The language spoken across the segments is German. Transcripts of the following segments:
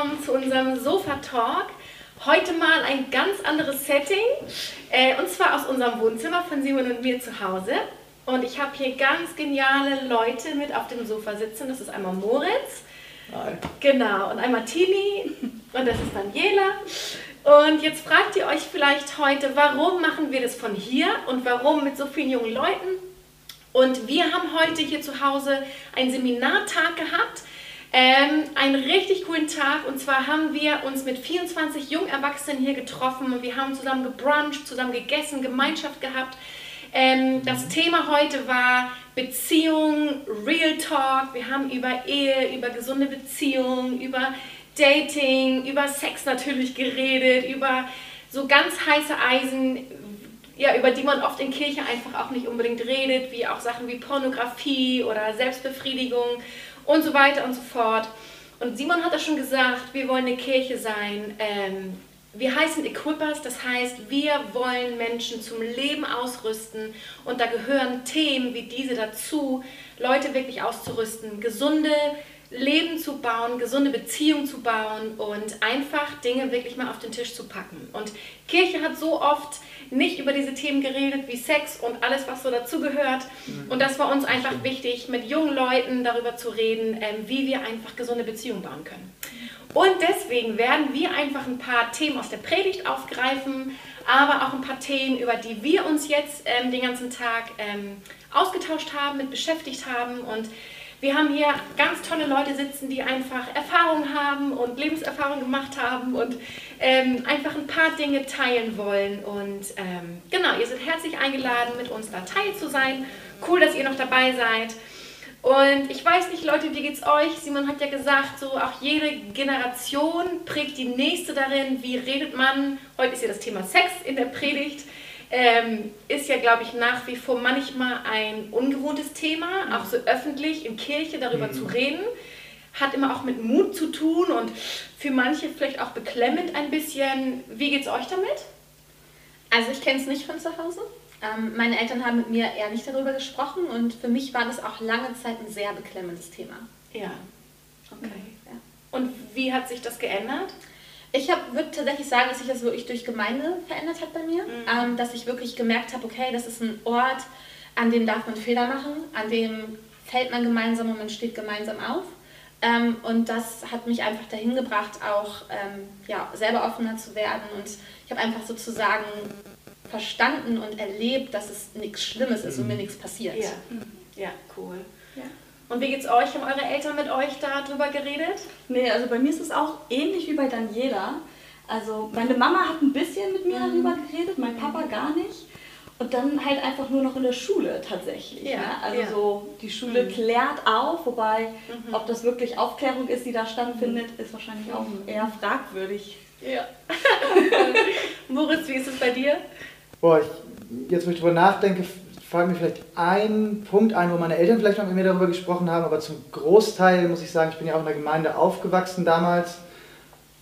willkommen zu unserem Sofa-Talk. Heute mal ein ganz anderes Setting, äh, und zwar aus unserem Wohnzimmer von Simon und mir zu Hause. Und ich habe hier ganz geniale Leute mit auf dem Sofa sitzen. Das ist einmal Moritz. Hi. Genau, und einmal Tini und das ist Daniela. Und jetzt fragt ihr euch vielleicht heute, warum machen wir das von hier und warum mit so vielen jungen Leuten? Und wir haben heute hier zu Hause einen Seminartag gehabt ähm, einen richtig coolen Tag und zwar haben wir uns mit 24 jungen Erwachsenen hier getroffen und wir haben zusammen gebruncht, zusammen gegessen, Gemeinschaft gehabt. Ähm, das Thema heute war Beziehung, Real Talk. Wir haben über Ehe, über gesunde Beziehungen, über Dating, über Sex natürlich geredet, über so ganz heiße Eisen, ja, über die man oft in Kirche einfach auch nicht unbedingt redet, wie auch Sachen wie Pornografie oder Selbstbefriedigung und so weiter und so fort. Und Simon hat das schon gesagt, wir wollen eine Kirche sein. Ähm, wir heißen Equippers, das heißt, wir wollen Menschen zum Leben ausrüsten und da gehören Themen wie diese dazu, Leute wirklich auszurüsten, gesunde Leben zu bauen, gesunde Beziehungen zu bauen und einfach Dinge wirklich mal auf den Tisch zu packen. Und Kirche hat so oft nicht über diese Themen geredet wie Sex und alles, was so dazugehört. Mhm. Und das war uns einfach wichtig, mit jungen Leuten darüber zu reden, ähm, wie wir einfach gesunde Beziehungen bauen können. Und deswegen werden wir einfach ein paar Themen aus der Predigt aufgreifen, aber auch ein paar Themen, über die wir uns jetzt ähm, den ganzen Tag ähm, ausgetauscht haben, mit beschäftigt haben und wir haben hier ganz tolle Leute sitzen, die einfach Erfahrung haben und Lebenserfahrung gemacht haben und ähm, einfach ein paar Dinge teilen wollen. Und ähm, genau, ihr seid herzlich eingeladen, mit uns da teil zu sein. Cool, dass ihr noch dabei seid. Und ich weiß nicht, Leute, wie geht's euch? Simon hat ja gesagt, so auch jede Generation prägt die nächste darin. Wie redet man? Heute ist ja das Thema Sex in der Predigt ähm, ist ja, glaube ich, nach wie vor manchmal ein ungewohntes Thema, mhm. auch so öffentlich in Kirche darüber mhm. zu reden. Hat immer auch mit Mut zu tun und für manche vielleicht auch beklemmend ein bisschen. Wie geht es euch damit? Also ich kenne es nicht von zu Hause. Ähm, meine Eltern haben mit mir eher nicht darüber gesprochen und für mich war das auch lange Zeit ein sehr beklemmendes Thema. Ja. Okay. Ja. Und wie hat sich das geändert? Ich würde tatsächlich sagen, dass sich das wirklich durch Gemeinde verändert hat bei mir. Mhm. Ähm, dass ich wirklich gemerkt habe, okay, das ist ein Ort, an dem darf man Fehler machen, an dem fällt man gemeinsam und man steht gemeinsam auf. Ähm, und das hat mich einfach dahin gebracht, auch ähm, ja, selber offener zu werden. Und ich habe einfach sozusagen verstanden und erlebt, dass es nichts Schlimmes ist mhm. und mir mhm. nichts passiert. Ja, ja cool. Ja. Und wie geht's euch? Haben eure Eltern mit euch darüber geredet? Nee, also bei mir ist es auch ähnlich wie bei Daniela. Also meine Mama hat ein bisschen mit mir mhm. darüber geredet, mein Papa gar nicht. Und dann halt einfach nur noch in der Schule tatsächlich. Ja, ne? Also ja. so, die Schule mhm. klärt auf, wobei mhm. ob das wirklich Aufklärung ist, die da stattfindet, mhm. ist wahrscheinlich auch mhm. eher fragwürdig. Ja. Moritz, wie ist es bei dir? Boah, ich, jetzt wo ich drüber nachdenke, fällt mir vielleicht ein Punkt ein, wo meine Eltern vielleicht noch mit mir darüber gesprochen haben, aber zum Großteil muss ich sagen, ich bin ja auch in der Gemeinde aufgewachsen damals,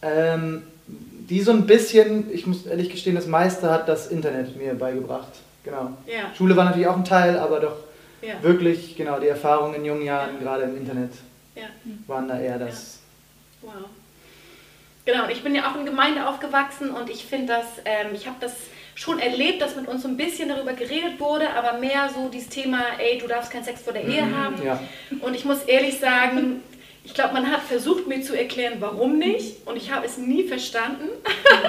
ähm, die so ein bisschen, ich muss ehrlich gestehen, das meiste hat das Internet mir beigebracht. Genau. Ja. Schule war natürlich auch ein Teil, aber doch ja. wirklich, genau, die Erfahrungen in jungen Jahren, ja. gerade im Internet, waren da eher das. Wow. Genau, ich bin ja auch in Gemeinde aufgewachsen und ich finde das, ähm, ich habe das schon erlebt, dass mit uns so ein bisschen darüber geredet wurde, aber mehr so dieses Thema, ey, du darfst keinen Sex vor der Ehe mhm, haben. Ja. Und ich muss ehrlich sagen, ich glaube, man hat versucht mir zu erklären, warum nicht. Und ich habe es nie verstanden.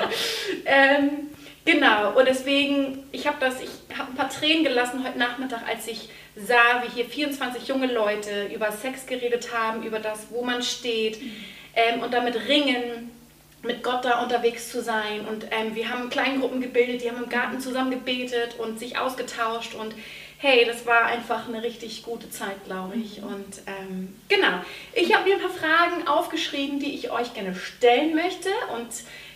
ähm, genau, und deswegen, ich habe das, ich habe ein paar Tränen gelassen heute Nachmittag, als ich sah, wie hier 24 junge Leute über Sex geredet haben, über das, wo man steht mhm. ähm, und damit ringen mit Gott da unterwegs zu sein. Und ähm, wir haben Kleingruppen gebildet, die haben im Garten zusammen gebetet und sich ausgetauscht. Und hey, das war einfach eine richtig gute Zeit, glaube ich. Mhm. Und ähm, genau, ich habe mir ein paar Fragen aufgeschrieben, die ich euch gerne stellen möchte. Und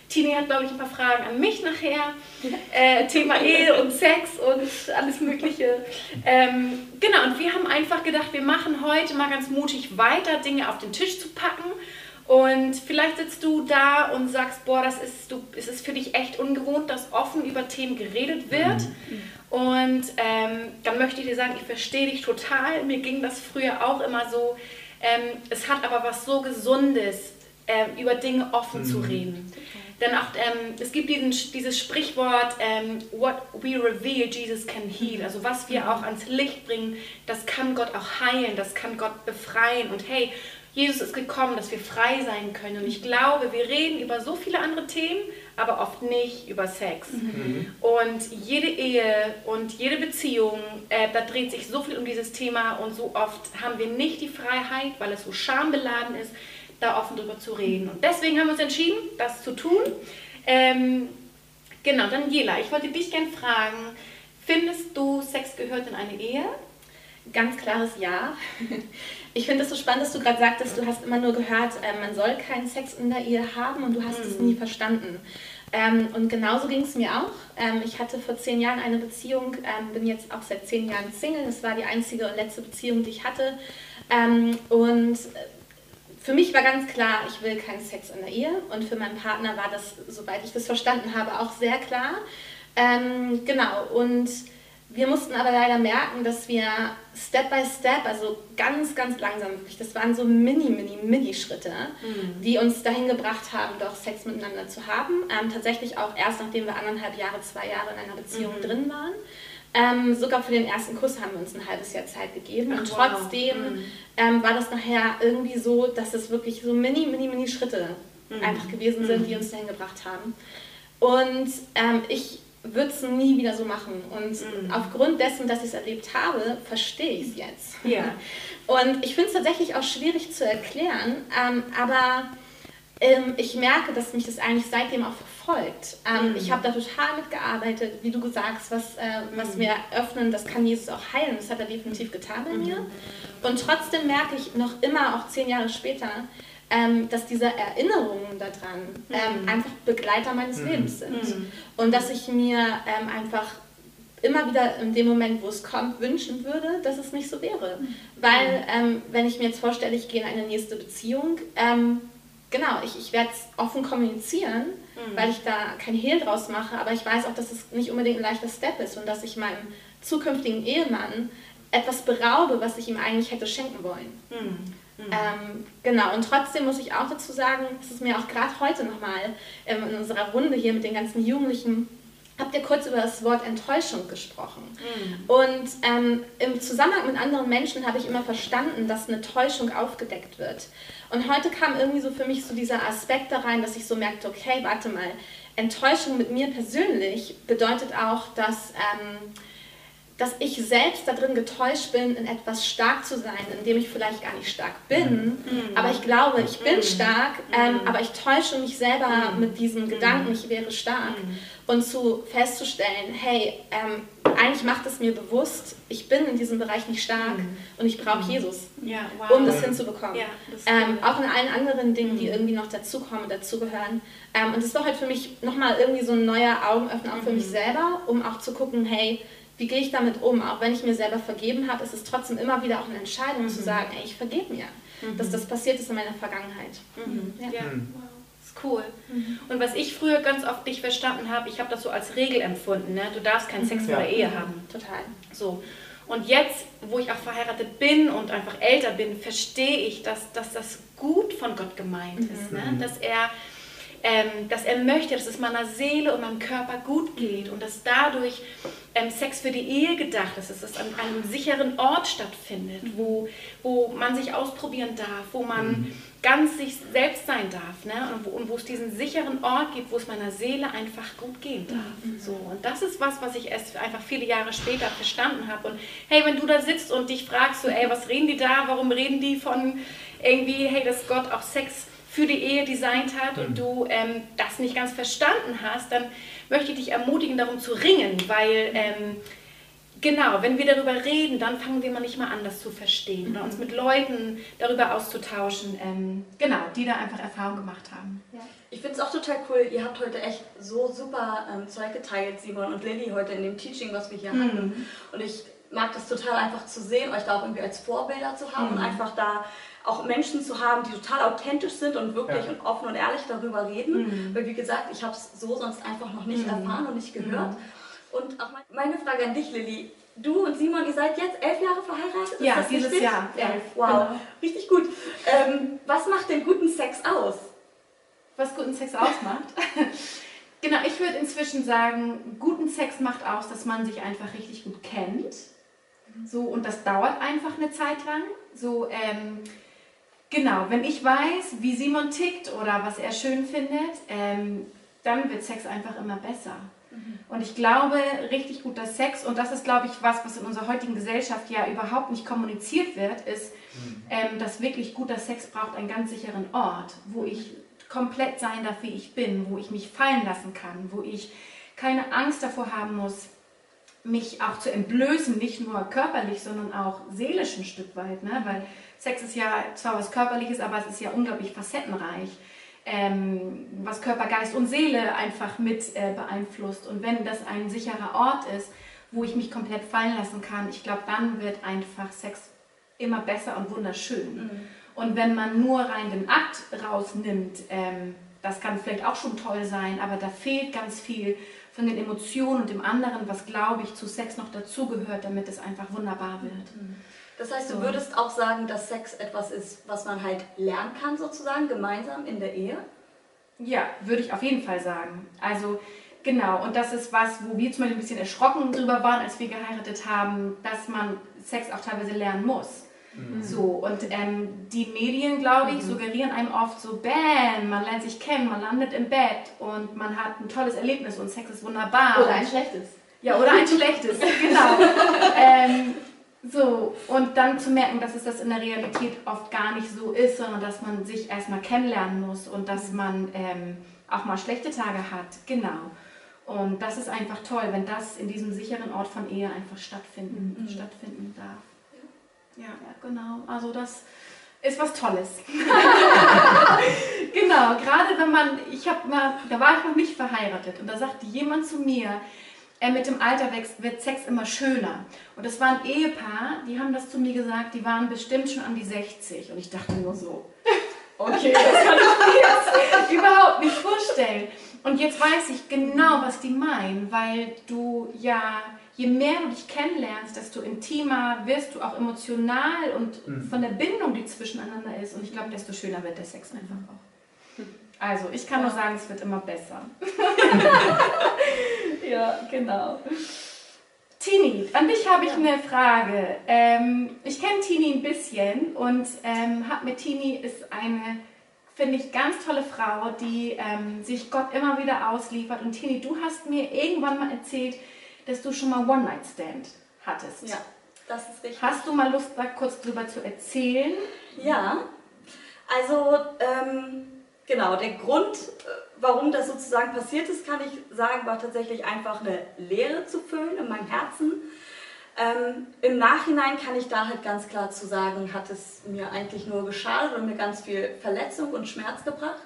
Tini hat, glaube ich, ein paar Fragen an mich nachher. Äh, Thema Ehe und Sex und alles Mögliche. Ähm, genau, und wir haben einfach gedacht, wir machen heute mal ganz mutig weiter, Dinge auf den Tisch zu packen und vielleicht sitzt du da und sagst, boah, das ist, du, es ist für dich echt ungewohnt, dass offen über Themen geredet wird. Mhm. Und ähm, dann möchte ich dir sagen, ich verstehe dich total. Mir ging das früher auch immer so. Ähm, es hat aber was so Gesundes, äh, über Dinge offen mhm. zu reden. Denn auch, ähm, es gibt diesen, dieses Sprichwort, ähm, what we reveal, Jesus can heal. Also was wir auch ans Licht bringen, das kann Gott auch heilen, das kann Gott befreien. Und hey, Jesus ist gekommen, dass wir frei sein können. Und ich glaube, wir reden über so viele andere Themen, aber oft nicht über Sex. Mhm. Und jede Ehe und jede Beziehung, äh, da dreht sich so viel um dieses Thema und so oft haben wir nicht die Freiheit, weil es so schambeladen ist, da offen drüber zu reden. Und deswegen haben wir uns entschieden, das zu tun. Ähm, genau, Daniela, ich wollte dich gerne fragen, findest du, Sex gehört in eine Ehe? Ganz klares Ja. Ich finde es so spannend, dass du gerade sagtest, du hast immer nur gehört, äh, man soll keinen Sex in der Ehe haben und du hast mhm. es nie verstanden. Ähm, und genauso ging es mir auch. Ähm, ich hatte vor zehn Jahren eine Beziehung, ähm, bin jetzt auch seit zehn Jahren Single. Das war die einzige und letzte Beziehung, die ich hatte. Und für mich war ganz klar, ich will keinen Sex in der Ehe. Und für meinen Partner war das, soweit ich das verstanden habe, auch sehr klar. Genau. Und wir mussten aber leider merken, dass wir Step by Step, also ganz, ganz langsam, wirklich, das waren so mini, mini, mini Schritte, mhm. die uns dahin gebracht haben, doch Sex miteinander zu haben. Ähm, tatsächlich auch erst, nachdem wir anderthalb Jahre, zwei Jahre in einer Beziehung mhm. drin waren. Ähm, sogar für den ersten Kuss haben wir uns ein halbes Jahr Zeit gegeben. Ach, und trotzdem wow. mhm. ähm, war das nachher irgendwie so, dass es wirklich so mini, mini, mini Schritte mhm. einfach gewesen sind, die mhm. uns dahin gebracht haben. Und ähm, ich würde es nie wieder so machen. Und mhm. aufgrund dessen, dass ich es erlebt habe, verstehe ich es jetzt. Ja. Und ich finde es tatsächlich auch schwierig zu erklären, ähm, aber ähm, ich merke, dass mich das eigentlich seitdem auch verfolgt. Ähm, mhm. Ich habe da total mitgearbeitet, wie du gesagt hast, was, äh, was mhm. wir öffnen, das kann Jesus auch heilen. Das hat er definitiv getan bei mir. Mhm. Und trotzdem merke ich noch immer, auch zehn Jahre später, ähm, dass diese Erinnerungen daran ähm, mhm. einfach Begleiter meines mhm. Lebens sind. Mhm. Und dass ich mir ähm, einfach immer wieder in dem Moment, wo es kommt, wünschen würde, dass es nicht so wäre. Mhm. Weil, ähm, wenn ich mir jetzt vorstelle, ich gehe in eine nächste Beziehung, ähm, genau, ich, ich werde es offen kommunizieren, mhm. weil ich da kein Hehl draus mache, aber ich weiß auch, dass es nicht unbedingt ein leichter Step ist und dass ich meinem zukünftigen Ehemann etwas beraube, was ich ihm eigentlich hätte schenken wollen. Mhm. Mhm. Ähm, genau, und trotzdem muss ich auch dazu sagen, das ist mir auch gerade heute nochmal ähm, in unserer Runde hier mit den ganzen Jugendlichen, habt ihr kurz über das Wort Enttäuschung gesprochen. Mhm. Und ähm, im Zusammenhang mit anderen Menschen habe ich immer verstanden, dass eine Täuschung aufgedeckt wird. Und heute kam irgendwie so für mich so dieser Aspekt da rein, dass ich so merkte, okay, warte mal, Enttäuschung mit mir persönlich bedeutet auch, dass... Ähm, dass ich selbst darin getäuscht bin, in etwas stark zu sein, in dem ich vielleicht gar nicht stark bin. Mhm. Aber ich glaube, ich bin mhm. stark, ähm, mhm. aber ich täusche mich selber mhm. mit diesem Gedanken, ich wäre stark. Mhm. Und zu festzustellen, hey, ähm, eigentlich macht es mir bewusst, ich bin in diesem Bereich nicht stark mhm. und ich brauche Jesus, ja, wow. um das hinzubekommen. Ja, das ähm, auch in allen anderen Dingen, die irgendwie noch dazukommen und dazugehören. Ähm, und das war halt für mich nochmal irgendwie so ein neuer Augenöffner auch für mich selber, um auch zu gucken, hey, wie gehe ich damit um? Auch wenn ich mir selber vergeben habe, ist es trotzdem immer wieder auch eine Entscheidung mhm. zu sagen, ey, ich vergebe mir, mhm. dass das passiert ist in meiner Vergangenheit. Mhm. Ja. ja. Mhm. Wow. Ist cool. Mhm. Und was ich früher ganz oft nicht verstanden habe, ich habe das so als Regel empfunden, ne? du darfst keinen Sex vor der Ehe haben. Total. So. Und jetzt, wo ich auch verheiratet bin und einfach älter bin, verstehe ich, dass, dass das gut von Gott gemeint ist. Ne? Dass er ähm, dass er möchte, dass es meiner Seele und meinem Körper gut geht und dass dadurch ähm, Sex für die Ehe gedacht ist, dass es an einem sicheren Ort stattfindet, wo, wo man sich ausprobieren darf, wo man mhm. ganz sich selbst sein darf ne? und, wo, und wo es diesen sicheren Ort gibt, wo es meiner Seele einfach gut gehen darf. Mhm. So, und das ist was, was ich erst einfach viele Jahre später verstanden habe. Und hey, wenn du da sitzt und dich fragst, so, ey, was reden die da, warum reden die von irgendwie, hey, dass Gott auch Sex für die Ehe designt hat und mhm. du ähm, das nicht ganz verstanden hast, dann möchte ich dich ermutigen, darum zu ringen, weil ähm, genau, wenn wir darüber reden, dann fangen wir manchmal an, das zu verstehen oder uns mit Leuten darüber auszutauschen, ähm, genau, die da einfach Erfahrung gemacht haben. Ja. Ich finde es auch total cool, ihr habt heute echt so super ähm, Zeug geteilt, Simon und Lilly, heute in dem Teaching, was wir hier mhm. hatten. Und ich mag das total einfach zu sehen, euch da auch irgendwie als Vorbilder zu haben mhm. und einfach da auch Menschen zu haben, die total authentisch sind und wirklich ja. und offen und ehrlich darüber reden. Mhm. Weil wie gesagt, ich habe es so sonst einfach noch nicht mhm. erfahren und nicht gehört. Mhm. Und auch meine Frage an dich, Lilly. Du und Simon, ihr seid jetzt elf Jahre verheiratet? Ja, dieses richtig? Jahr. Elf. Wow, genau. richtig gut. Ähm, was macht den guten Sex aus? was guten Sex ausmacht. genau, ich würde inzwischen sagen, guten Sex macht aus, dass man sich einfach richtig gut kennt. So, und das dauert einfach eine Zeit lang. So, ähm, genau, wenn ich weiß, wie Simon tickt oder was er schön findet, ähm, dann wird Sex einfach immer besser. Mhm. Und ich glaube, richtig guter Sex, und das ist, glaube ich, was, was in unserer heutigen Gesellschaft ja überhaupt nicht kommuniziert wird, ist, mhm. ähm, dass wirklich guter Sex braucht einen ganz sicheren Ort, wo ich komplett sein darf, wie ich bin, wo ich mich fallen lassen kann, wo ich keine Angst davor haben muss, mich auch zu entblößen, nicht nur körperlich, sondern auch seelisch ein Stück weit. Ne? Weil Sex ist ja zwar was Körperliches, aber es ist ja unglaublich facettenreich ähm, was Körper, Geist und Seele einfach mit äh, beeinflusst. Und wenn das ein sicherer Ort ist, wo ich mich komplett fallen lassen kann, ich glaube, dann wird einfach Sex immer besser und wunderschön. Mhm. Und wenn man nur rein den Akt rausnimmt, ähm, das kann vielleicht auch schon toll sein, aber da fehlt ganz viel von den Emotionen und dem anderen, was glaube ich zu Sex noch dazugehört, damit es einfach wunderbar wird. Mhm. Das heißt, du würdest auch sagen, dass Sex etwas ist, was man halt lernen kann, sozusagen, gemeinsam in der Ehe? Ja, würde ich auf jeden Fall sagen. Also genau, und das ist was, wo wir zum Beispiel ein bisschen erschrocken drüber waren, als wir geheiratet haben, dass man Sex auch teilweise lernen muss. Mhm. So, und ähm, die Medien, glaube ich, mhm. suggerieren einem oft so, bam, man lernt sich kennen, man landet im Bett und man hat ein tolles Erlebnis und Sex ist wunderbar. Oder ein schlechtes. Ja, oder ein schlechtes, genau. ähm, so, und dann zu merken, dass es das in der Realität oft gar nicht so ist, sondern dass man sich erstmal kennenlernen muss und dass man ähm, auch mal schlechte Tage hat. Genau. Und das ist einfach toll, wenn das in diesem sicheren Ort von Ehe einfach stattfinden, mhm. stattfinden darf. Ja. ja, genau. Also das ist was Tolles. genau, gerade wenn man, ich habe mal, da war ich noch nicht verheiratet und da sagte jemand zu mir, äh, mit dem Alter wird Sex immer schöner. Und das war ein Ehepaar, die haben das zu mir gesagt, die waren bestimmt schon an die 60. Und ich dachte nur so, okay, das kann ich mir jetzt überhaupt nicht vorstellen. Und jetzt weiß ich genau, was die meinen, weil du ja, je mehr du dich kennenlernst, desto intimer wirst du auch emotional und mhm. von der Bindung, die zwischeneinander ist. Und ich glaube, desto schöner wird der Sex einfach auch. Also, ich kann nur sagen, es wird immer besser. ja, genau. Tini, an dich habe ich ja. eine Frage. Ähm, ich kenne Tini ein bisschen und ähm, habe mit Tini ist eine, finde ich, ganz tolle Frau, die ähm, sich Gott immer wieder ausliefert. Und Tini, du hast mir irgendwann mal erzählt, dass du schon mal One-Night-Stand hattest. Ja, das ist richtig. Hast du mal Lust, da kurz drüber zu erzählen? Ja, also ähm, genau, der Grund, äh, warum das sozusagen passiert ist, kann ich sagen, war tatsächlich einfach eine Leere zu füllen in meinem Herzen. Ähm, Im Nachhinein kann ich da halt ganz klar zu sagen, hat es mir eigentlich nur geschadet und mir ganz viel Verletzung und Schmerz gebracht,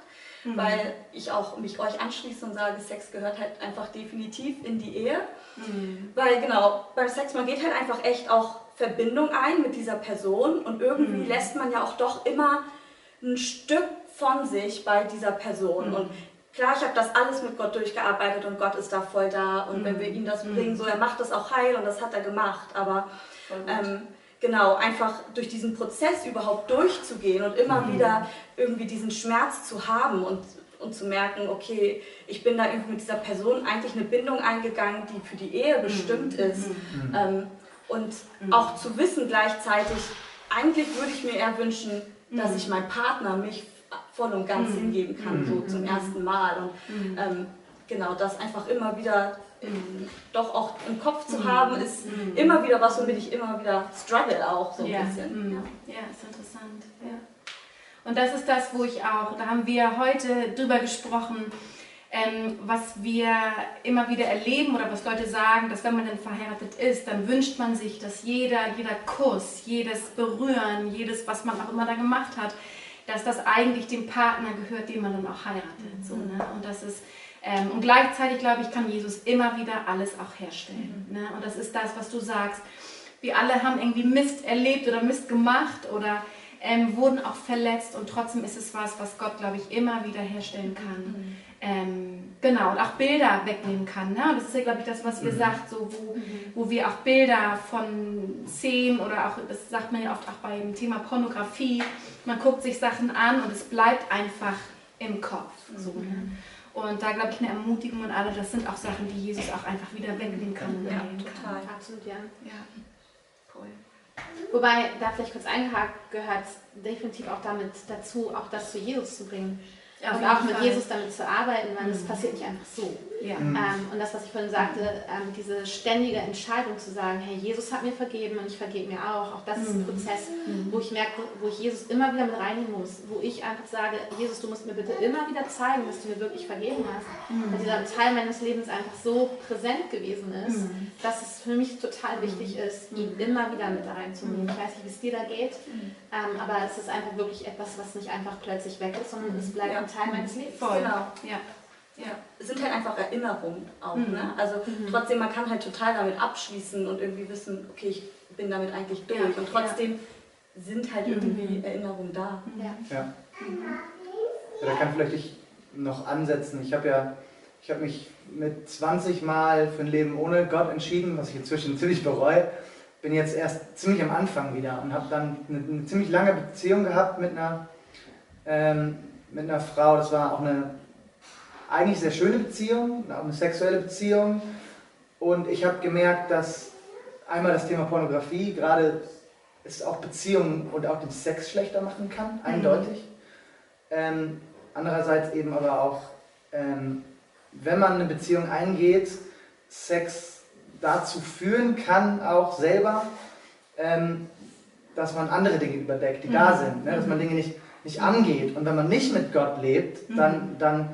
mhm. weil ich auch mich euch anschließe und sage, Sex gehört halt einfach definitiv in die Ehe. Mhm. Weil genau, beim Sex, man geht halt einfach echt auch Verbindung ein mit dieser Person und irgendwie mhm. lässt man ja auch doch immer ein Stück von sich bei dieser Person. Mhm. Und klar, ich habe das alles mit Gott durchgearbeitet und Gott ist da voll da. Und wenn wir ihm das mhm. bringen, so er macht das auch heil und das hat er gemacht. Aber ähm, genau, einfach durch diesen Prozess überhaupt durchzugehen und immer mhm. wieder irgendwie diesen Schmerz zu haben und, und zu merken, okay, ich bin da irgendwie mit dieser Person eigentlich eine Bindung eingegangen, die für die Ehe bestimmt mhm. ist. Mhm. Ähm, und auch zu wissen gleichzeitig, eigentlich würde ich mir eher wünschen, dass ich meinem Partner mich voll und ganz mhm. hingeben kann, so zum mhm. ersten Mal. Und mhm. ähm, genau, das einfach immer wieder in, doch auch im Kopf zu haben, ist immer wieder was, womit ich immer wieder struggle auch so ein ja. bisschen. Ja. ja, ist interessant. Ja. Und das ist das, wo ich auch, da haben wir heute drüber gesprochen, ähm, was wir immer wieder erleben oder was Leute sagen, dass wenn man dann verheiratet ist, dann wünscht man sich, dass jeder, jeder Kuss, jedes Berühren, jedes, was man auch immer da gemacht hat, dass das eigentlich dem Partner gehört, den man dann auch heiratet. So, ne? Und das ist ähm, und gleichzeitig glaube ich, kann Jesus immer wieder alles auch herstellen. Mhm. Ne? Und das ist das, was du sagst. Wir alle haben irgendwie Mist erlebt oder Mist gemacht oder ähm, wurden auch verletzt und trotzdem ist es was, was Gott, glaube ich, immer wieder herstellen kann. Mhm. Ähm, genau, und auch Bilder wegnehmen kann. Ne? Und das ist ja, glaube ich, das, was ihr mhm. sagt, so, wo, mhm. wo wir auch Bilder von Szenen oder auch, das sagt man ja oft auch beim Thema Pornografie, man guckt sich Sachen an und es bleibt einfach im Kopf. So, ne? Und da glaube ich eine Ermutigung und alle, das sind auch Sachen, die Jesus auch einfach wieder wegnehmen kann. Ja, total. Absolut, ja. Ja. Cool. Wobei, da vielleicht kurz eingehakt, gehört definitiv auch damit dazu, auch das zu Jesus zu bringen. Und auch mit Fall. Jesus damit zu arbeiten, weil das Mhm. passiert nicht einfach so. Ja. Mhm. Ähm, und das, was ich vorhin sagte, ähm, diese ständige Entscheidung zu sagen, hey, Jesus hat mir vergeben und ich vergebe mir auch, auch das ist ein Mhm. Prozess, Mhm. wo ich merke, wo ich Jesus immer wieder mit reinnehmen muss, wo ich einfach sage, Jesus, du musst mir bitte immer wieder zeigen, dass du mir wirklich vergeben hast. Mhm. Weil dieser Teil meines Lebens einfach so präsent gewesen ist, Mhm. dass es für mich total wichtig ist, ihn immer wieder mit da reinzunehmen. Ich weiß nicht, wie es dir da geht, ähm, aber es ist einfach wirklich etwas, was nicht einfach plötzlich weg ist, sondern es bleibt Ja. Ein Teil meines Lebens. Voll. Genau. Ja. Ja. Es sind halt einfach Erinnerungen auch. Mhm. Ne? Also trotzdem, man kann halt total damit abschließen und irgendwie wissen, okay, ich bin damit eigentlich durch. Ja, Und trotzdem sind halt irgendwie Erinnerungen da. Ja. Ja. ja. Da kann vielleicht ich noch ansetzen. Ich habe ja, ich habe mich mit 20 Mal für ein Leben ohne Gott entschieden, was ich inzwischen ziemlich bereue. Bin jetzt erst ziemlich am Anfang wieder und habe dann eine, eine ziemlich lange Beziehung gehabt mit einer, ähm, mit einer Frau. Das war auch eine eigentlich sehr schöne Beziehung, auch eine sexuelle Beziehung. Und ich habe gemerkt, dass einmal das Thema Pornografie gerade es auch Beziehungen und auch den Sex schlechter machen kann, eindeutig. Ähm, andererseits eben aber auch, ähm, wenn man eine Beziehung eingeht, Sex dazu führen kann, auch selber, ähm, dass man andere Dinge überdeckt, die da sind, ne? dass man Dinge nicht, nicht angeht. Und wenn man nicht mit Gott lebt, dann, dann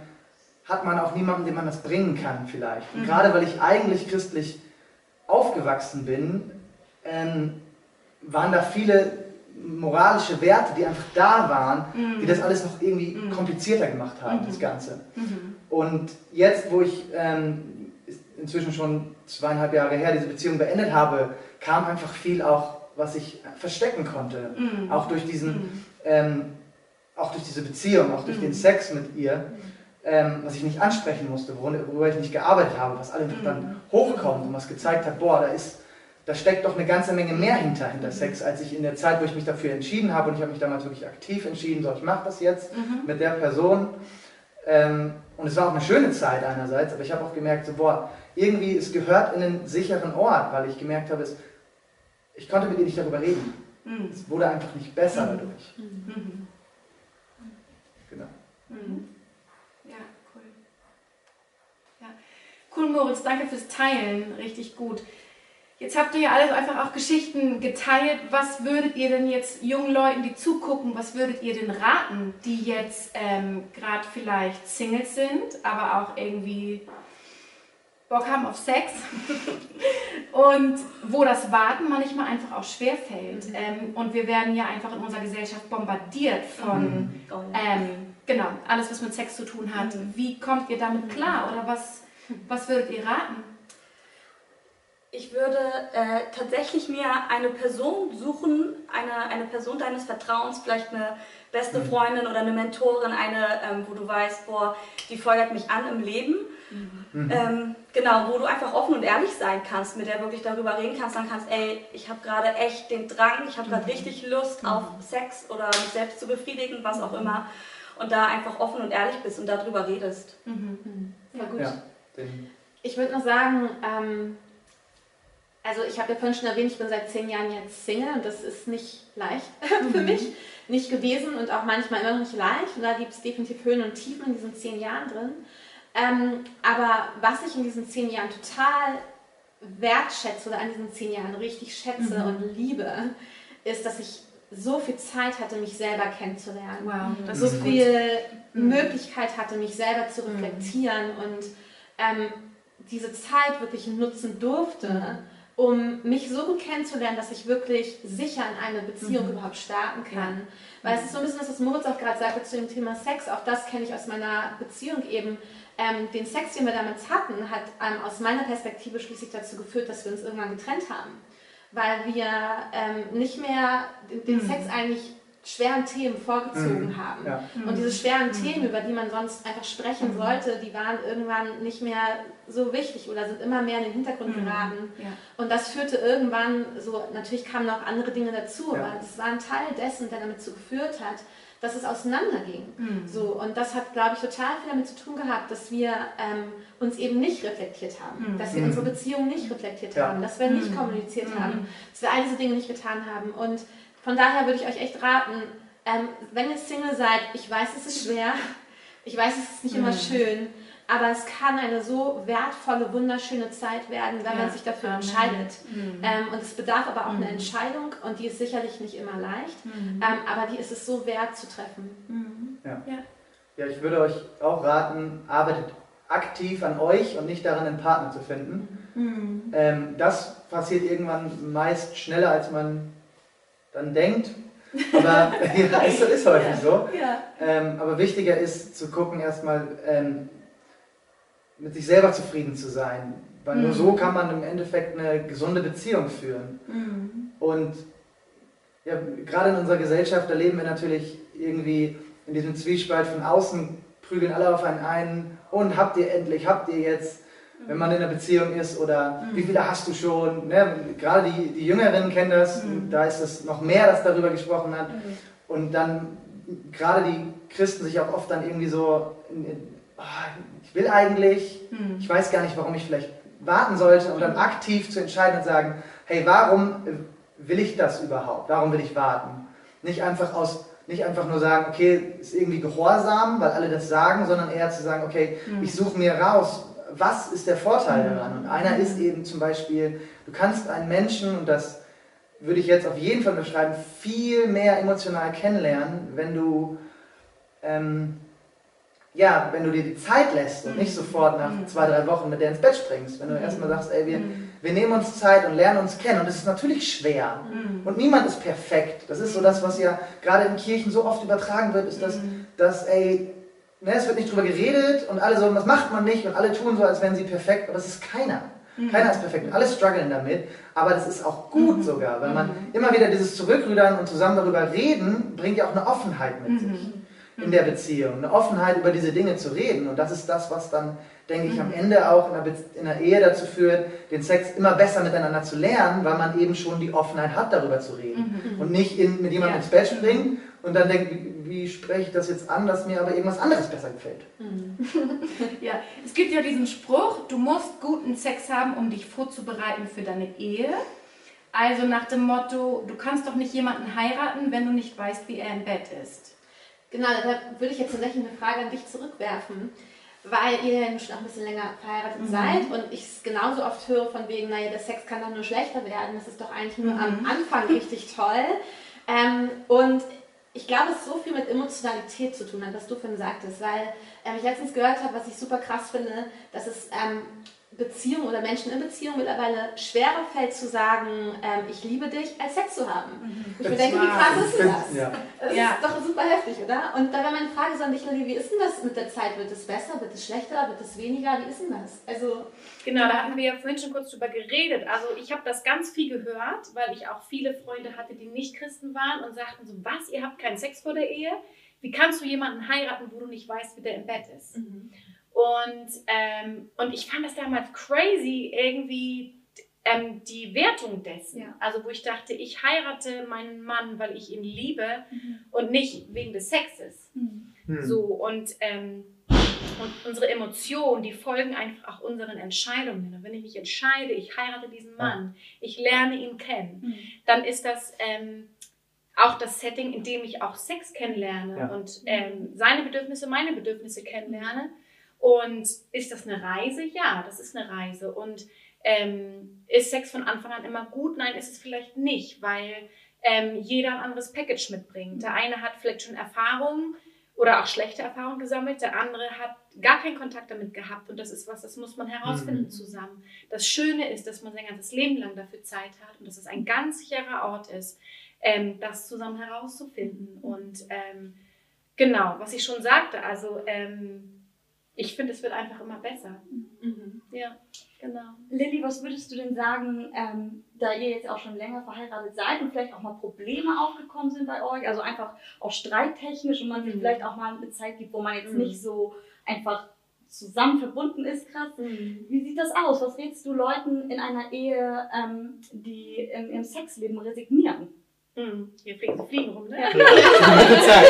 hat man auch niemanden, dem man das bringen kann vielleicht. Und gerade weil ich eigentlich christlich aufgewachsen bin, ähm, waren da viele moralische Werte, die einfach da waren, die das alles noch irgendwie komplizierter gemacht haben, das Ganze. Und jetzt, wo ich ähm, inzwischen schon zweieinhalb Jahre her diese Beziehung beendet habe, kam einfach viel auch, was ich verstecken konnte. Auch durch diesen, ähm, auch durch diese Beziehung, auch durch den Sex mit ihr, ähm, was ich nicht ansprechen musste, worüber, ich nicht gearbeitet habe, was einfach dann hochkommt und was gezeigt hat, boah, da ist, da steckt doch eine ganze Menge mehr hinter, hinter Sex, als ich in der Zeit, wo ich mich dafür entschieden habe und ich habe mich damals wirklich aktiv entschieden, so ich mache das jetzt mit der Person. Ähm, und es war auch eine schöne Zeit einerseits, aber ich habe auch gemerkt, so, boah, irgendwie, es gehört in einen sicheren Ort, weil ich gemerkt habe, es, ich konnte mit ihr nicht darüber reden. Mhm. Es wurde einfach nicht besser dadurch. Mhm. Ja, cool. Ja. Cool, Moritz, danke fürs Teilen. Richtig gut. Jetzt habt ihr ja alles einfach auch Geschichten geteilt. Was würdet ihr denn jetzt jungen Leuten, die zugucken, was würdet ihr denn raten, die jetzt ähm, gerade vielleicht Singles sind, aber auch irgendwie Bock haben auf Sex und wo das Warten manchmal einfach auch schwerfällt. Ähm, und wir werden ja einfach in unserer Gesellschaft bombardiert von Oh, ja. ähm, genau, alles, was mit Sex zu tun hat. Wie kommt ihr damit klar oder was, was würdet ihr raten? Ich würde äh, tatsächlich mir eine Person suchen, eine, eine Person deines Vertrauens, vielleicht eine beste Freundin oder eine Mentorin, eine, ähm, wo du weißt, boah, die feuert mich an im Leben. Ähm, genau, wo du einfach offen und ehrlich sein kannst, mit der wirklich darüber reden kannst, sagen kannst, ey, ich habe gerade echt den Drang, ich habe gerade richtig Lust auf Sex oder mich selbst zu befriedigen, was auch immer. Und da einfach offen und ehrlich bist und darüber redest. Ja, gut. Ja, Ich würde noch sagen, ähm, also ich habe ja vorhin schon erwähnt, ich bin seit zehn Jahren jetzt Single und das ist nicht leicht für mich, nicht gewesen und auch manchmal immer noch nicht leicht. Und da gibt es definitiv Höhen und Tiefen in diesen zehn Jahren drin. Ähm, aber was ich in diesen zehn Jahren total wertschätze oder an diesen zehn Jahren richtig schätze und liebe, ist, dass ich so viel Zeit hatte, mich selber kennenzulernen. Wow, das so viel Möglichkeit hatte, mich selber zu reflektieren und ähm, diese Zeit wirklich nutzen durfte, um mich so gut kennenzulernen, dass ich wirklich sicher in eine Beziehung überhaupt starten kann. Weil es ist so ein bisschen das, was Moritz auch gerade sagte zu dem Thema Sex. Auch das kenne ich aus meiner Beziehung eben. Ähm, den Sex, den wir damals hatten, hat ähm, aus meiner Perspektive schließlich dazu geführt, dass wir uns irgendwann getrennt haben. Weil wir ähm, nicht mehr den, den Sex eigentlich schweren Themen vorgezogen haben. ja. Und diese schweren Themen, über die man sonst einfach sprechen sollte, die waren irgendwann nicht mehr so wichtig oder sind immer mehr in den Hintergrund geraten. Ja. Und das führte irgendwann so, natürlich kamen noch andere Dinge dazu, Ja. aber es war ein Teil dessen, der damit so geführt hat, dass es auseinanderging. Mhm. So, und das hat, glaube ich, total viel damit zu tun gehabt, dass wir ähm, uns eben nicht reflektiert haben, mhm. dass wir mhm. unsere Beziehung nicht reflektiert ja. haben, dass wir nicht mhm. kommuniziert mhm. haben, dass wir all diese Dinge nicht getan haben. Und von daher würde ich euch echt raten, ähm, wenn ihr Single seid, ich weiß, es ist schwer, ich weiß, es ist nicht immer schön, aber es kann eine so wertvolle, wunderschöne Zeit werden, wenn ja. man sich dafür Amen. entscheidet. Mhm. Ähm, und es bedarf aber auch mhm. einer Entscheidung und die ist sicherlich nicht immer leicht, mhm. ähm, aber die ist es so wert zu treffen. Mhm. Ja. ja. Ja. ich würde euch auch raten, arbeitet aktiv an euch und nicht daran, einen Partner zu finden. Mhm. Ähm, das passiert irgendwann meist schneller, als man dann denkt. Aber ja, ist, ist häufig ja. so. Ja. Ähm, aber wichtiger ist zu gucken, erstmal, ähm, mit sich selber zufrieden zu sein. Weil mhm. nur so kann man im Endeffekt eine gesunde Beziehung führen. Mhm. Und ja, gerade in unserer Gesellschaft, da leben wir natürlich irgendwie in diesem Zwiespalt von außen, prügeln alle auf einen ein und habt ihr endlich, habt ihr jetzt, wenn man in einer Beziehung ist oder mhm. wie viele hast du schon? Ne? Gerade die, die Jüngeren kennen das, mhm. da ist es noch mehr, das darüber gesprochen hat. Mhm. Und dann gerade die Christen sich auch oft dann irgendwie so oh, ich will eigentlich, hm. ich weiß gar nicht, warum ich vielleicht warten sollte und dann hm. aktiv zu entscheiden und sagen, hey, warum will ich das überhaupt? Warum will ich warten? Nicht einfach aus, nicht einfach nur sagen, okay, ist irgendwie Gehorsam, weil alle das sagen, sondern eher zu sagen, okay, hm. ich suche mir raus, was ist der Vorteil hm. daran? Und einer ist eben zum Beispiel, du kannst einen Menschen, und das würde ich jetzt auf jeden Fall beschreiben, viel mehr emotional kennenlernen, wenn du ähm, ja, wenn du dir die Zeit lässt und nicht mhm. sofort nach mhm. zwei, drei Wochen mit der ins Bett springst, wenn du mhm. erstmal sagst, ey, wir, wir nehmen uns Zeit und lernen uns kennen und es ist natürlich schwer und niemand ist perfekt. Das ist so das, was ja gerade in Kirchen so oft übertragen wird, ist, dass, dass ey, ne, es wird nicht drüber geredet und alle so, das macht man nicht und alle tun so, als wären sie perfekt, aber das ist keiner. Keiner ist perfekt und alle strugglen damit, aber das ist auch gut sogar, weil man immer wieder dieses Zurückrudern und zusammen darüber reden, bringt ja auch eine Offenheit mit sich in der Beziehung, eine Offenheit über diese Dinge zu reden. Und das ist das, was dann, denke ich, am mhm. Ende auch in der, in der Ehe dazu führt, den Sex immer besser miteinander zu lernen, weil man eben schon die Offenheit hat, darüber zu reden. Mhm. Und nicht in, mit jemandem ja. ins Bett springt und dann denkt, wie, wie, spreche ich das jetzt an, dass mir aber irgendwas anderes besser gefällt. Mhm. ja, es gibt ja diesen Spruch, du musst guten Sex haben, um dich vorzubereiten für deine Ehe. Also nach dem Motto, du kannst doch nicht jemanden heiraten, wenn du nicht weißt, wie er im Bett ist. Genau, da würde ich jetzt tatsächlich eine Frage an dich zurückwerfen, weil ihr ja schon auch ein bisschen länger verheiratet mhm. seid und ich es genauso oft höre von wegen, naja, der Sex kann doch nur schlechter werden, das ist doch eigentlich nur mhm. am Anfang richtig toll. Ähm, und ich glaube, es so viel mit Emotionalität zu tun hat, was du vorhin sagtest, weil ähm, ich letztens gehört habe, was ich super krass finde, dass es ähm, Beziehung oder Menschen in Beziehung mittlerweile schwerer fällt zu sagen, ähm, ich liebe dich, als Sex zu haben. Mhm. Ich mir denke, wie krass ist das? Ja. Das ja. ist doch super heftig, oder? Und da wäre meine Frage so an dich, Lili, wie ist denn das mit der Zeit? Wird es besser, wird es schlechter, wird es weniger? Wie ist denn das? Also, genau, da hatten wir ja vorhin schon kurz drüber geredet. Also ich habe das ganz viel gehört, weil ich auch viele Freunde hatte, die nicht Christen waren und sagten so, was, ihr habt keinen Sex vor der Ehe? Wie kannst du jemanden heiraten, wo du nicht weißt, wie der im Bett ist? Mhm. Und, ähm, und ich fand das damals crazy, irgendwie ähm, die Wertung dessen. Ja. Also wo ich dachte, ich heirate meinen Mann, weil ich ihn liebe mhm. und nicht wegen des Sexes. Mhm. mhm. So und, ähm, und unsere Emotionen, die folgen einfach auch unseren Entscheidungen. Und wenn ich mich entscheide, ich heirate diesen Mann, ich lerne ihn kennen, mhm. dann ist das ähm, auch das Setting, in dem ich auch Sex kennenlerne ja. und ähm, seine Bedürfnisse, meine Bedürfnisse kennenlerne. Und ist das eine Reise? Ja, das ist eine Reise. Und ähm, ist Sex von Anfang an immer gut? Nein, ist es vielleicht nicht, weil ähm, jeder ein anderes Package mitbringt. Der eine hat vielleicht schon Erfahrungen oder auch schlechte Erfahrungen gesammelt, der andere hat gar keinen Kontakt damit gehabt und das ist was, das muss man herausfinden mhm. zusammen. Das Schöne ist, dass man sein ganzes Leben lang dafür Zeit hat und dass es ein ganz sicherer Ort ist, ähm, das zusammen herauszufinden. Und ähm, genau, was ich schon sagte, also ähm, ich finde, es wird einfach immer besser. Mhm. Ja, genau. Lilly, was würdest du denn sagen, ähm, da ihr jetzt auch schon länger verheiratet seid und vielleicht auch mal Probleme aufgekommen sind bei euch, also einfach auch streittechnisch und man sich mhm. vielleicht auch mal eine Zeit gibt, wo man jetzt mhm. nicht so einfach zusammen verbunden ist, krass. Mhm. Wie sieht das aus? Was rätst du Leuten in einer Ehe, ähm, die im, im Sexleben resignieren? Hm, hier fliegen sie fliegen rum, ne? Ja.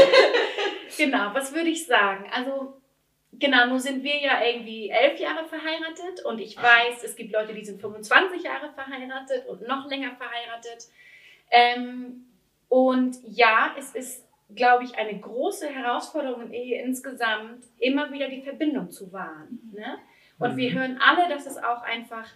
genau, was würde ich sagen? Also, genau, nun sind wir ja irgendwie elf Jahre verheiratet und ich weiß, es gibt Leute, die sind 25 Jahre verheiratet und noch länger verheiratet. Ähm, und ja, es ist, glaube ich, eine große Herausforderung in Ehe insgesamt, immer wieder die Verbindung zu wahren. Ne? Und wir mhm. hören alle, dass es auch einfach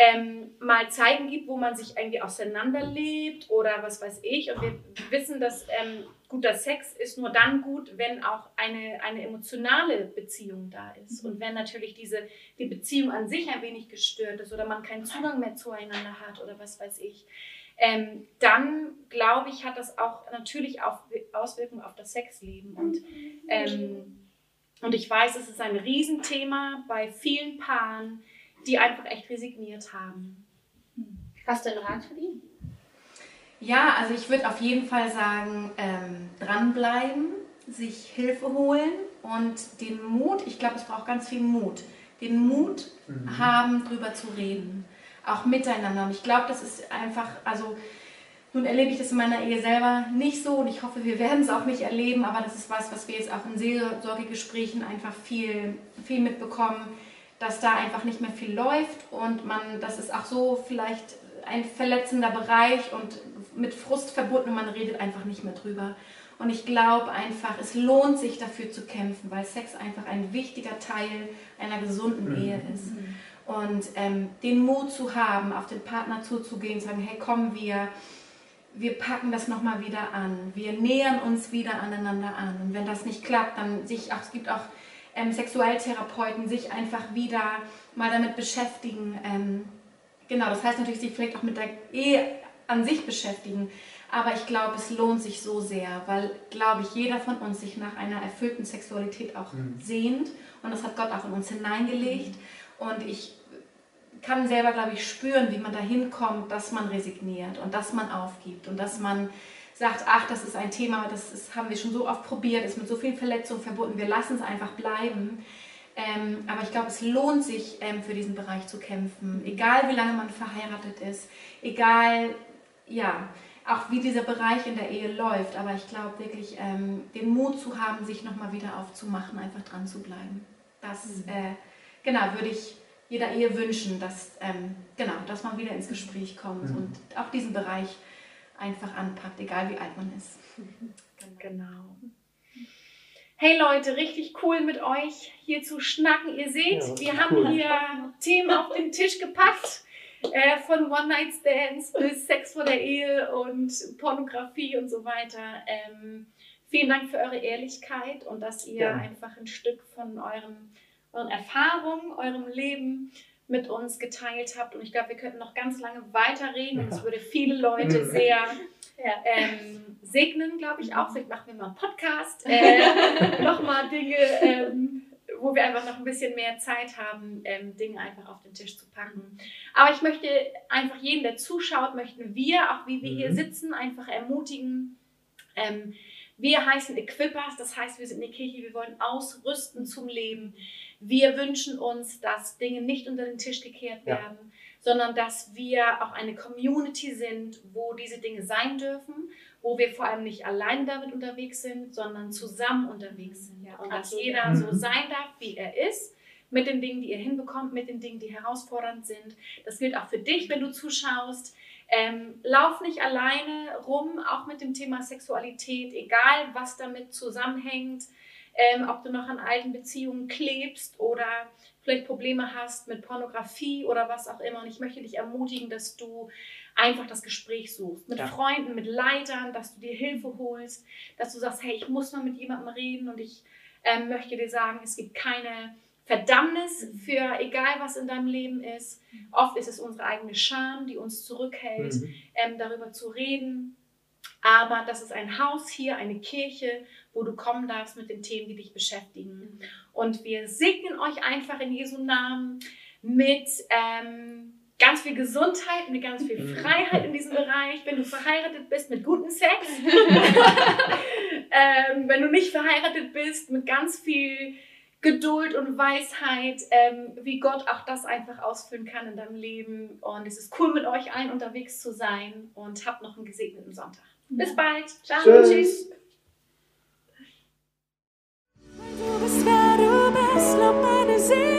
ähm, mal Zeiten gibt, wo man sich irgendwie auseinanderlebt oder was weiß ich. Und wir wissen, dass ähm, guter Sex ist nur dann gut, wenn auch eine, eine emotionale Beziehung da ist. Und wenn natürlich diese, die Beziehung an sich ein wenig gestört ist oder man keinen Zugang mehr zueinander hat oder was weiß ich. Ähm, dann glaube ich, hat das auch natürlich auch Auswirkungen auf das Sexleben. Und, ähm, und ich weiß, es ist ein Riesenthema bei vielen Paaren, die einfach echt resigniert haben. Hast du einen Rat für die? Ja, also ich würde auf jeden Fall sagen, ähm, dranbleiben, sich Hilfe holen und den Mut, ich glaube, es braucht ganz viel Mut, den Mut mhm. haben, drüber zu reden, auch miteinander. Und ich glaube, das ist einfach, also nun erlebe ich das in meiner Ehe selber nicht so und ich hoffe, wir werden es auch nicht erleben, aber das ist was, was wir jetzt auch in Seelsorgegesprächen einfach viel, viel mitbekommen dass da einfach nicht mehr viel läuft und man, das ist auch so vielleicht ein verletzender Bereich und mit Frust verbunden und man redet einfach nicht mehr drüber. Und ich glaube einfach, es lohnt sich dafür zu kämpfen, weil Sex einfach ein wichtiger Teil einer gesunden mhm. Ehe ist. Und ähm, den Mut zu haben, auf den Partner zuzugehen, sagen, hey, kommen wir, wir packen das nochmal wieder an, wir nähern uns wieder aneinander an. Und wenn das nicht klappt, dann sich, ach, es gibt auch ähm, Sexualtherapeuten sich einfach wieder mal damit beschäftigen. Ähm, genau, das heißt natürlich sich vielleicht auch mit der Ehe an sich beschäftigen. Aber ich glaube, es lohnt sich so sehr, weil, glaube ich, jeder von uns sich nach einer erfüllten Sexualität auch mhm. sehnt. Und das hat Gott auch in uns hineingelegt. Und ich kann selber, glaube ich, spüren, wie man dahin kommt, dass man resigniert und dass man aufgibt und dass man sagt, ach, das ist ein Thema, das ist, haben wir schon so oft probiert, ist mit so vielen Verletzungen verbunden, wir lassen es einfach bleiben. Ähm, aber ich glaube, es lohnt sich, ähm, für diesen Bereich zu kämpfen, egal wie lange man verheiratet ist, egal, ja, auch wie dieser Bereich in der Ehe läuft. Aber ich glaube wirklich, ähm, den Mut zu haben, sich nochmal wieder aufzumachen, einfach dran zu bleiben. Das, mhm. äh, genau, würde ich jeder Ehe wünschen, dass, ähm, genau, dass man wieder ins Gespräch kommt mhm. und auch diesen Bereich einfach anpackt, egal wie alt man ist. Genau. Hey Leute, richtig cool mit euch hier zu schnacken. Ihr seht, ja, wir haben cool. hier Themen auf den Tisch gepackt. Äh, von One-Night-Stands bis Sex vor der Ehe und Pornografie und so weiter. Ähm, vielen Dank für eure Ehrlichkeit und dass ihr ja. einfach ein Stück von euren, euren Erfahrungen, eurem Leben mit uns geteilt habt. Und ich glaube, wir könnten noch ganz lange weiterreden und es würde viele Leute sehr ähm, segnen, glaube ich auch. Vielleicht machen wir mal einen Podcast, äh, nochmal Dinge, ähm, wo wir einfach noch ein bisschen mehr Zeit haben, ähm, Dinge einfach auf den Tisch zu packen. Aber ich möchte einfach jeden, der zuschaut, möchten wir, auch wie wir mhm. hier sitzen, einfach ermutigen. Ähm, wir heißen Equippers, das heißt, wir sind eine Kirche, wir wollen ausrüsten zum Leben. Wir wünschen uns, dass Dinge nicht unter den Tisch gekehrt werden, ja. sondern dass wir auch eine Community sind, wo diese Dinge sein dürfen, wo wir vor allem nicht allein damit unterwegs sind, sondern zusammen unterwegs sind. Ja, und dass jeder so sein darf, wie er ist mit den Dingen, die ihr hinbekommt, mit den Dingen, die herausfordernd sind. Das gilt auch für dich, wenn du zuschaust. Ähm, lauf nicht alleine rum, auch mit dem Thema Sexualität, egal was damit zusammenhängt ähm, ob du noch an alten Beziehungen klebst oder vielleicht Probleme hast mit Pornografie oder was auch immer. Und ich möchte dich ermutigen, dass du einfach das Gespräch suchst. Mit ja. Freunden, mit Leitern, dass du dir Hilfe holst, dass du sagst, hey, ich muss mal mit jemandem reden und ich ähm, möchte dir sagen, es gibt keine Verdammnis für egal was in deinem Leben ist. Oft ist es unsere eigene Scham, die uns zurückhält, mhm. ähm, darüber zu reden. Aber das ist ein Haus hier, eine Kirche, wo du kommen darfst mit den Themen, die dich beschäftigen. Und wir segnen euch einfach in Jesu Namen mit ähm, ganz viel Gesundheit, mit ganz viel mhm. Freiheit in diesem Bereich. Wenn du verheiratet bist, mit gutem Sex. ähm, wenn du nicht verheiratet bist, mit ganz viel Geduld und Weisheit, ähm, wie Gott auch das einfach ausführen kann in deinem Leben. Und es ist cool, mit euch allen unterwegs zu sein. Und habt noch einen gesegneten Sonntag. Bis bald. Ciao. Tschüss. Tschüss. svēru bez no manis zina.